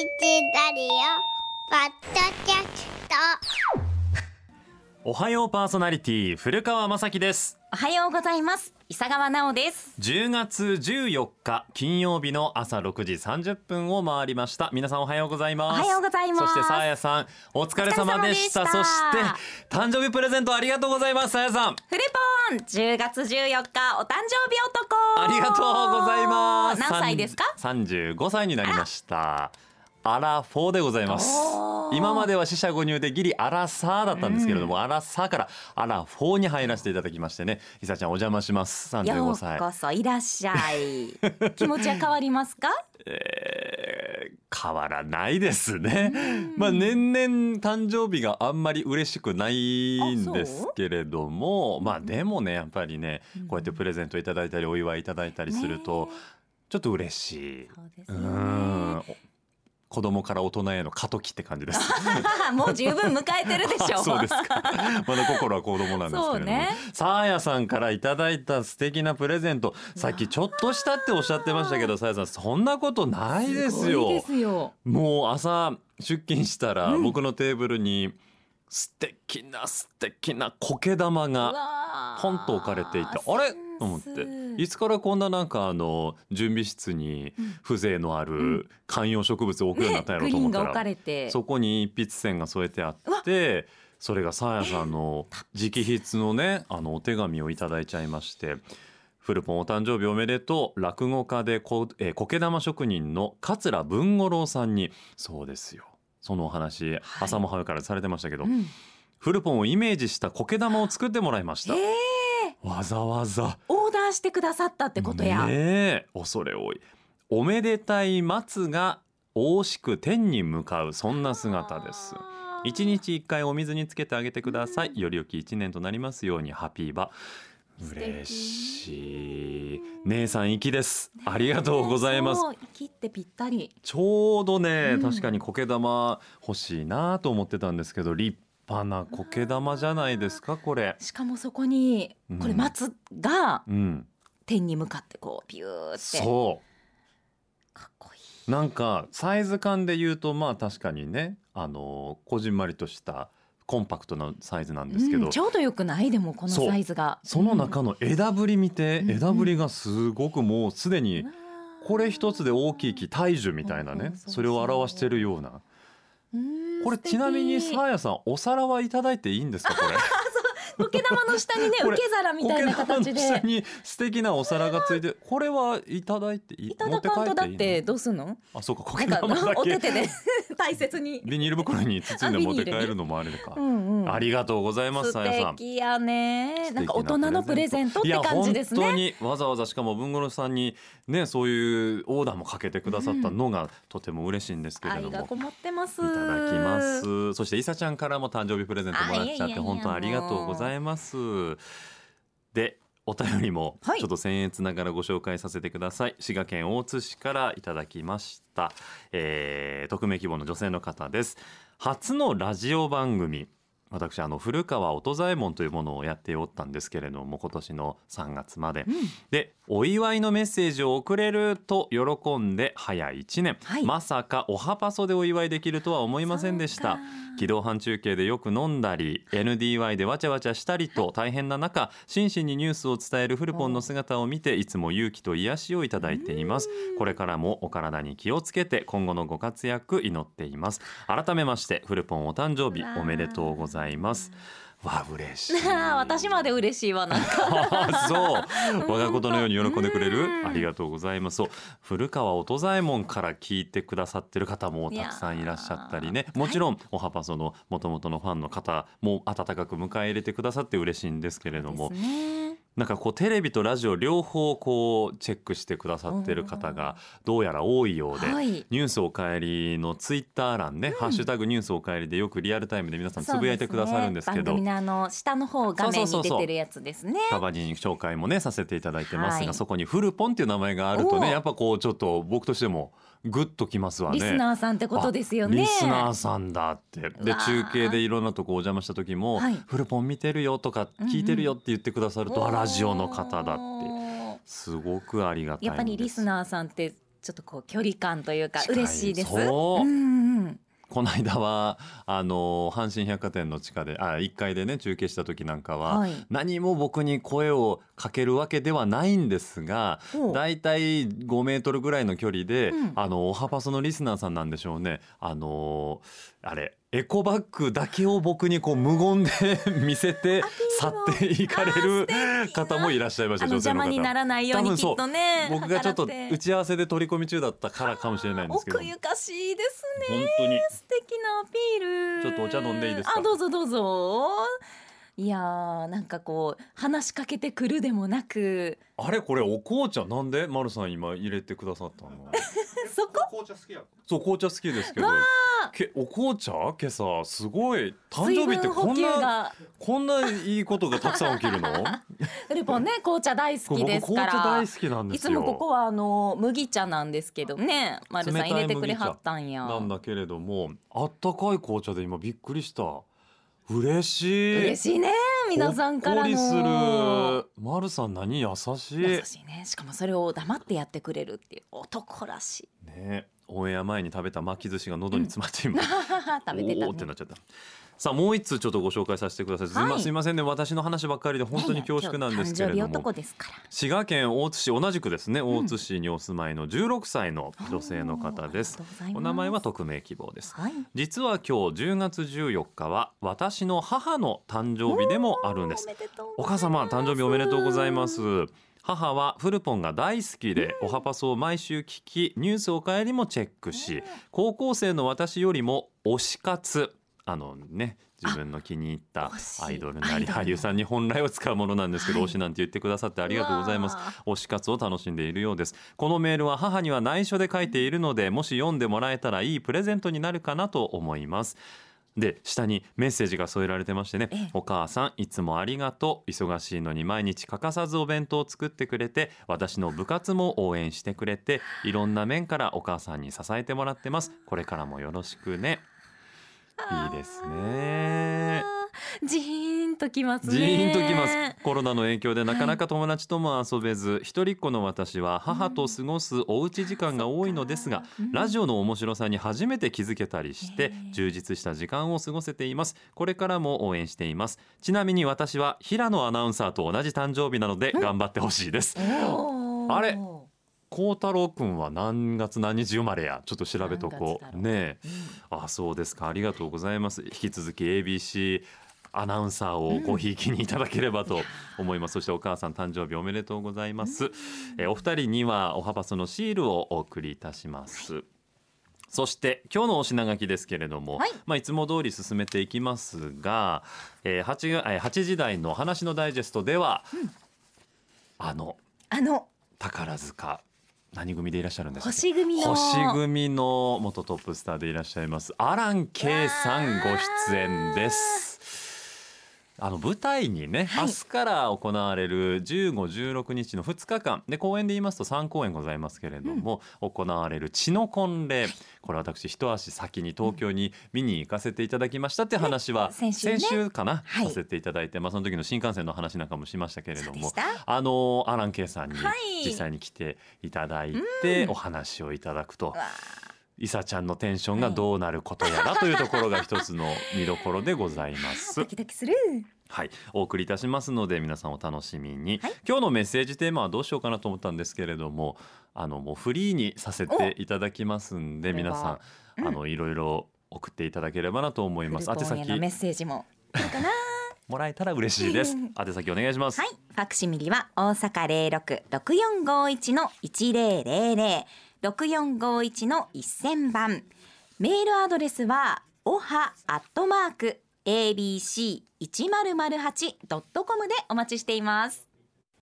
ラリオポッドキャスト。おはようパーソナリティ古川雅樹です。おはようございます。伊佐川直です。10月14日金曜日の朝6時30分を回りました。皆さんおはようございます。おはようございます。そしてさあやさんお疲れ様でした。お疲れ様でした。そして誕生日プレゼントありがとうございますさあやさん。フルポン10月14日お誕生日男。ありがとうございます。何歳ですか？三35歳になりましたアラフォーでございます。今までは四捨五入でギリアラサーだったんですけれども、アラサーからアラフォーに入らせていただきましてね。いさちゃんお邪魔します。よ35う歳。こそいらっしゃい。気持ちは変わりますか？えー変わらないですね。まあ年々誕生日があんまり嬉しくないんですけれども、まあでもねやっぱりねこうやってプレゼントいただいたりお祝いいただいたりするとちょっと嬉しい。うそうですね子供から大人への過渡期って感じです。もう十分迎えてるでしょあ そうですか。まだ心は子供なんですけれどねさあやさんからいただいた素敵なプレゼント。さっきちょっとしたっておっしゃってましたけど、さあやさんそんなことないですよ。もう朝出勤したらうん僕のテーブルに素敵な素敵な苔玉がポンと置かれていてあれ？と思って。いつからこんななんかあの準備室に風情のある観葉植物を置くようになったんやろと思ったらそこに一筆線が添えてあってそれがさあやさんの直筆のねあのお手紙をいただいちゃいまして。フルポンお誕生日おめでとう落語家でこ、えー、苔玉職人の桂文五郎さんにそうですよ。そのお話、朝も早からされてましたけど、うん。フルポンをイメージした苔玉を作ってもらいました、ええわざわざ。オーダーしてくださったってことや、ねえ。恐れ多い。おめでたい松が大しく天に向かうそんな姿です。一日一回お水につけてあげてください。より良き一年となりますようにハピーバ。嬉しい。姉さん粋です。ありがとうございます。そう切ってぴったり。ちょうどね、うん。確かに苔玉欲しいなと思ってたんですけど立派な苔玉じゃないですかこれ。しかもそこにうんこれ松がうん。天に向かってこうピューって。そう。かっこいい。なんかサイズ感で言うとまあ確かにねあのこじんまりとしたコンパクトなサイズなんですけど、うんちょうどよくない？でもこのサイズが。その中の枝ぶり見て、うん。枝ぶりがすごくもうすでにうんこれ一つで大きい木大樹みたいなねうんうんそれを表してるような。うんこれちなみにさあやさんお皿はいただいていいんですかこれ？苔玉の下にね受け皿みたいな形苔玉の下でに素敵なお皿がついて これはいただいていい？いただかんとだってどうすんの？あそうか苔玉だけ。かお手手で。大切に。ビニール袋に包んで持って帰るのもあれかうんうん。ありがとうございます素さやさん。敵やね。なんか大人のプレゼントって感じですいや本当ねにわざわざしかも文五郎さんにねそういうオーダーもかけてくださったのがとても嬉しいんですけれども、こもってます。いただきます。そしていさちゃんからも誕生日プレゼントもらっちゃって本当ありがとうございますでお便りもはい。ちょっと僭越ながらご紹介させてください、滋賀県大津市からいただきました、えー、匿名希望の女性の方です。初のラジオ番組私あの古川音左衛門というものをやっておったんですけれども今年の3月まで、うん。でお祝いのメッセージを送れると喜んで早1年、はい。まさかおはパソでお祝いできるとは思いませんでした。そうか機動班中継でよく飲んだり NDY でわちゃわちゃしたりと大変な中真摯にニュースを伝えるフルポンの姿を見ていつも勇気と癒しをいただいています。これからもお体に気をつけて今後のご活躍祈っています。改めましてフルポンお誕生日おめでとうございますわ嬉しい。私まで嬉しいわなんか。あ そう。我がことのように喜んでくれる。うん。ありがとうございます。古川音左衛門から聞いてくださってる方もたくさんいらっしゃったりね。もちろんおはパソのもともとのファンの方も温かく迎え入れてくださって嬉しいんですけれども。ねなんかこうテレビとラジオ両方こうチェックしてくださってる方がどうやら多いようで、はい。ニュースおかえりのツイッター欄ね、ハッシュタグニュースおかえりでよくリアルタイムで皆さんつぶやいてくださるんですけど。ねあの下の方画面に出てるやつですね。たまに紹介もねさせていただいてますが、はい。そこにフルポンっていう名前があるとねやっぱこうちょっと僕としてもグッときますわね。リスナーさんってことですよね。あリスナーさんだって。で中継でいろんなとこお邪魔した時も、はい。フルポン見てるよとか聞いてるよって言ってくださると、あラジオの方だって。すごくありがたいやっぱりリスナーさんってちょっとこう距離感というか嬉しいです。そう。うんうんこの間はあの阪神百貨店の地下であ1階でね中継した時なんかは、はい。何も僕に声をかけるわけではないんですがほう。だいたい5メートルぐらいの距離で、うん。あのおはパソのリスナーさんなんでしょうね。あのあれエコバッグだけを僕にこう無言で 見せて去っていかれる方もいらっしゃいました邪魔にな方らないようにきっとね。僕がちょっと打ち合わせで取り込み中だったからかもしれないんですけど。奥ゆかしいですね。本当に。素敵なアピール。ちょっとお茶飲んでいいですか？あ、どうぞどうぞ。いやーなんかこう話しかけてくるでもなく。あれこれお紅茶なんで？丸さん今入れてくださったの そこ？紅茶好きや。そう紅茶好きですけど。わけお紅茶？今朝すごい。誕水生日ってこんなが。こんないいことがたくさん起きるの？ルポンね紅茶大好きですから。大好きなんですよ。いつもここはあの麦茶なんですけどね。丸さん入れてくれはったんや。なんだけれどもあったかい紅茶で今びっくりした。嬉しい。嬉しいね皆さんからほっこりすのる。丸さん何？優しい。優しいね。しかもそれを黙ってやってくれるっていう男らしい。ねオンエア前に食べた巻き寿司が喉に詰まって今、食べてたね。おーってなっちゃった。さあもう一通ちょっとご紹介させてください、すいまはいすいませんね。私の話ばっかりで本当に恐縮なんですけれども。滋賀県大津市同じくですね大津市にお住まいの16歳の女性の方です。お名前は匿名希望です。はい。実は今日10月14日は私の母の誕生日でもあるんです。お母様誕生日おめでとうございます母はフルポンが大好きで、おはパソを毎週聞きニュースおかえりもチェックし、高校生の私よりも推し活。あのね自分の気に入ったアイドルなり俳優さんに本来は使うものなんですけど、はい。推しなんて言ってくださってありがとうございます。推し活を楽しんでいるようです。このメールは母には内緒で書いているのでもし読んでもらえたらいいプレゼントになるかなと思いますで下にメッセージが添えられてましてね、ええ。お母さんいつもありがとう。忙しいのに毎日欠かさずお弁当を作ってくれて私の部活も応援してくれていろんな面からお母さんに支えてもらってます。これからもよろしくね。いいですね。あーンときますね。ジーンときます。コロナの影響でなかなか友達とも遊べず、一人っ子の私は母と過ごすおうち時間が多いのですが、うん。ラジオの面白さに初めて気づけたりして充実した時間を過ごせています。これからも応援しています。ちなみに私は平野アナウンサーと同じ誕生日なので頑張ってほしいです。あれ？孝太郎くんは何月何日生まれや？ちょっと調べとこう。ねえ。うん。あそうですか。ありがとうございます。引き続き ABC アナウンサーをごひいきにいただければと思います、そしてお母さん誕生日おめでとうございます、えお二人にはおはパスのシールをお送りいたします、そして今日のお品書きですけれども、はい。いまあ、いつも通り進めていきますが、えー、8, がえー8時台の話のダイジェストでは、あのあの。宝塚何組でいらっしゃるんですか？星組の。星組の元トップスターでいらっしゃいますアラン圭さんご出演です。あの舞台にね、はい。明日から行われる15、16日の2日間。で公演で言いますと3公演ございますけれども、行われる血の婚礼。これ私一足先に東京に見に行かせていただきましたって話は、ね先週ね。かな、はい。させていただいて、まあ、その時の新幹線の話なんかもしましたけれどもあのアラン・ケイさんにはい。実際に来ていただいてお話をいただくと。わ。イサちゃんのテンションがどうなることやらというところが一つの見どころでございます。ド。キドキする。はい、お送りいたしますので皆さんお楽しみに、はい。今日のメッセージテーマはどうしようかなと思ったんですけれどもあのもうフリーにさせていただきますんでお皆さん、うん。あのいろいろ送っていただければなと思います。宛先。メッセージも。かな。もらえたら嬉しいです。宛先お願いします。はい、ファクシミリは大阪零六六四五一の一零零零六四五一の一千番。メールアドレスはおはアットマーク abc 一0 0 8ドットコムでお待ちしています。